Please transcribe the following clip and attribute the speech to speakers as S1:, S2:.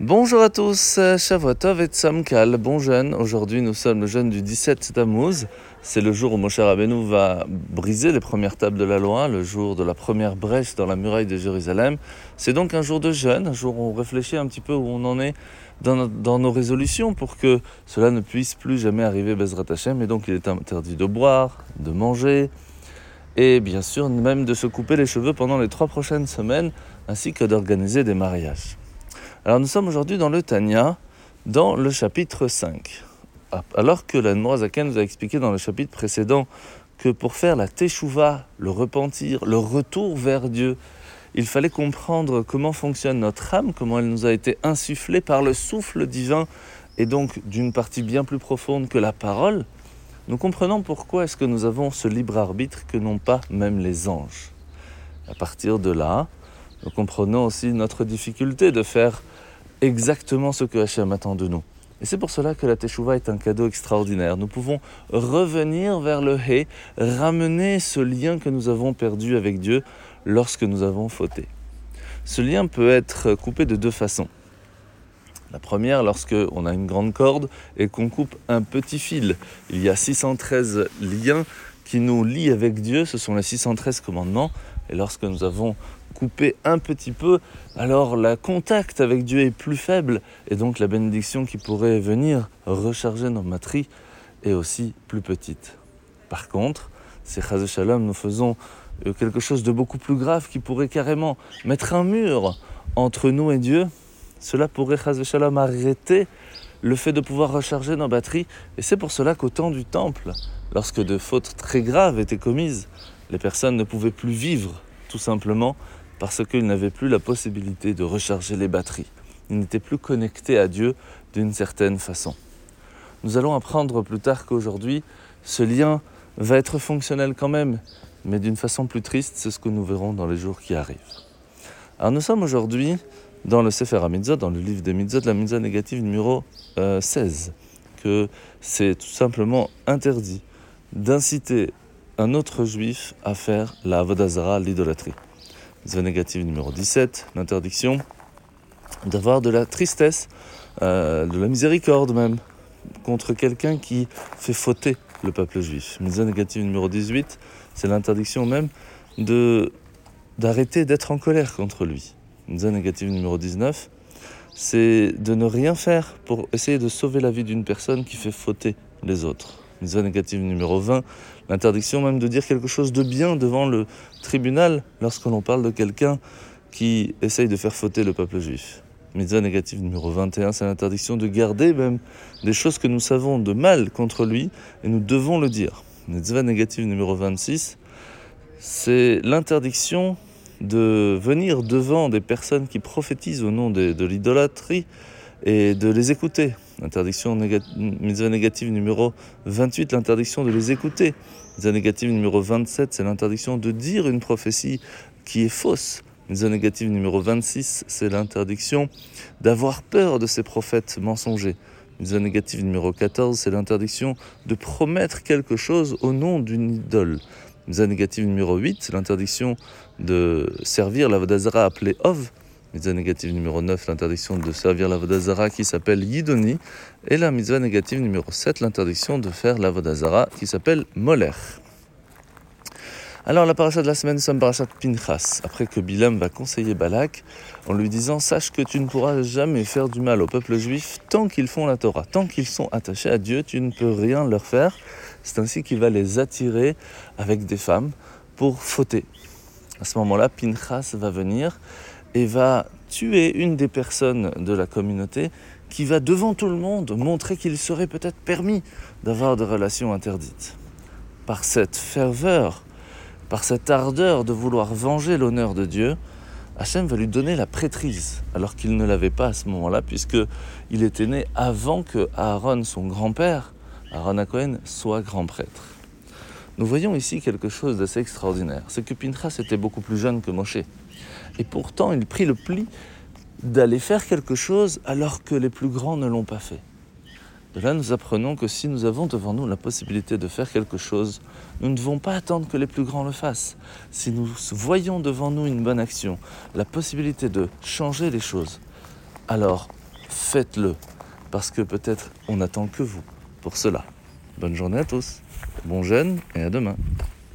S1: Bonjour à tous, Shavuotov et Tzamkal, bon jeûne. Aujourd'hui, nous sommes le jeûne du 17 Tammuz. C'est le jour où Moshe Rabbeinu va briser les premières tables de la loi, le jour de la première brèche dans la muraille de Jérusalem. C'est donc un jour de jeûne, un jour où on réfléchit un petit peu où on en est dans, dans nos résolutions pour que cela ne puisse plus jamais arriver Bezrat Hashem. Et donc, il est interdit de boire, de manger, et bien sûr même de se couper les cheveux pendant les trois prochaines semaines, ainsi que d'organiser des mariages. Alors nous sommes aujourd'hui dans le Tanya, dans le chapitre 5. Ah, alors que la Zaken nous a expliqué dans le chapitre précédent que pour faire la teshuva, le repentir, le retour vers Dieu, il fallait comprendre comment fonctionne notre âme, comment elle nous a été insufflée par le souffle divin et donc d'une partie bien plus profonde que la parole, nous comprenons pourquoi est-ce que nous avons ce libre arbitre que n'ont pas même les anges. À partir de là, nous comprenons aussi notre difficulté de faire exactement ce que Hachem attend de nous. Et c'est pour cela que la Teshuvah est un cadeau extraordinaire. Nous pouvons revenir vers le He, ramener ce lien que nous avons perdu avec Dieu lorsque nous avons fauté. Ce lien peut être coupé de deux façons. La première, lorsque on a une grande corde et qu'on coupe un petit fil. Il y a 613 liens qui nous lient avec Dieu, ce sont les 613 commandements. Et lorsque nous avons couper un petit peu, alors le contact avec Dieu est plus faible et donc la bénédiction qui pourrait venir recharger nos matrices est aussi plus petite. Par contre, si Chaz Shalom nous faisons euh, quelque chose de beaucoup plus grave qui pourrait carrément mettre un mur entre nous et Dieu, cela pourrait arrêter le fait de pouvoir recharger nos batteries. Et c'est pour cela qu'au temps du temple, lorsque de fautes très graves étaient commises, les personnes ne pouvaient plus vivre tout simplement parce qu'ils n'avaient plus la possibilité de recharger les batteries. Ils n'étaient plus connectés à Dieu d'une certaine façon. Nous allons apprendre plus tard qu'aujourd'hui, ce lien va être fonctionnel quand même, mais d'une façon plus triste, c'est ce que nous verrons dans les jours qui arrivent. Alors nous sommes aujourd'hui dans le Sefer HaMitzot, dans le livre des Mitzot, la Mitzot négative numéro 16, euh, que c'est tout simplement interdit d'inciter un autre juif à faire la Avodazara, l'idolâtrie. Mitzvah négative numéro 17, l'interdiction d'avoir de la tristesse, euh, de la miséricorde même, contre quelqu'un qui fait fauter le peuple juif. Mitzvah négative numéro 18, c'est l'interdiction même d'arrêter d'être en colère contre lui. Mitzvah négative numéro 19, c'est de ne rien faire pour essayer de sauver la vie d'une personne qui fait fauter les autres. Mitzvah négative numéro 20, l'interdiction même de dire quelque chose de bien devant le tribunal lorsque l'on parle de quelqu'un qui essaye de faire fauter le peuple juif. Mitzvah négative numéro 21, c'est l'interdiction de garder même des choses que nous savons de mal contre lui et nous devons le dire. Mitzvah négative numéro 26, c'est l'interdiction de venir devant des personnes qui prophétisent au nom de l'idolâtrie et de les écouter. L'interdiction mitzvah négative numéro 28, l'interdiction de les écouter. Mitzvah négative numéro 27, c'est l'interdiction de dire une prophétie qui est fausse. Mitzvah négative numéro 26, c'est l'interdiction d'avoir peur de ces prophètes mensongers. Mitzvah négative numéro 14, c'est l'interdiction de promettre quelque chose au nom d'une idole. Mitzvah négative numéro 8, c'est l'interdiction de servir la Vodazara appelée Ov. Mitzvah négative numéro 9, l'interdiction de servir la Vodazara qui s'appelle Yidoni. Et la mitzvah négative numéro 7, l'interdiction de faire la Vodazara qui s'appelle Moler. Alors la paracha de la semaine, nous sommes parachat Pinchas. Après que Bilam va conseiller Balak en lui disant Sache que tu ne pourras jamais faire du mal au peuple juif tant qu'ils font la Torah. Tant qu'ils sont attachés à Dieu, tu ne peux rien leur faire. C'est ainsi qu'il va les attirer avec des femmes pour fauter. À ce moment-là, Pinchas va venir et va tuer une des personnes de la communauté qui va devant tout le monde montrer qu'il serait peut-être permis d'avoir des relations interdites. Par cette ferveur, par cette ardeur de vouloir venger l'honneur de Dieu, Hachem va lui donner la prêtrise, alors qu'il ne l'avait pas à ce moment-là, puisqu'il était né avant que Aaron, son grand-père, Aaron Cohen, soit grand prêtre. Nous voyons ici quelque chose d'assez extraordinaire. C'est que Pinchas était beaucoup plus jeune que Moshe. Et pourtant, il prit le pli d'aller faire quelque chose alors que les plus grands ne l'ont pas fait. De là, nous apprenons que si nous avons devant nous la possibilité de faire quelque chose, nous ne devons pas attendre que les plus grands le fassent. Si nous voyons devant nous une bonne action, la possibilité de changer les choses, alors faites-le. Parce que peut-être on n'attend que vous pour cela. Bonne journée à tous, bon jeûne et à demain.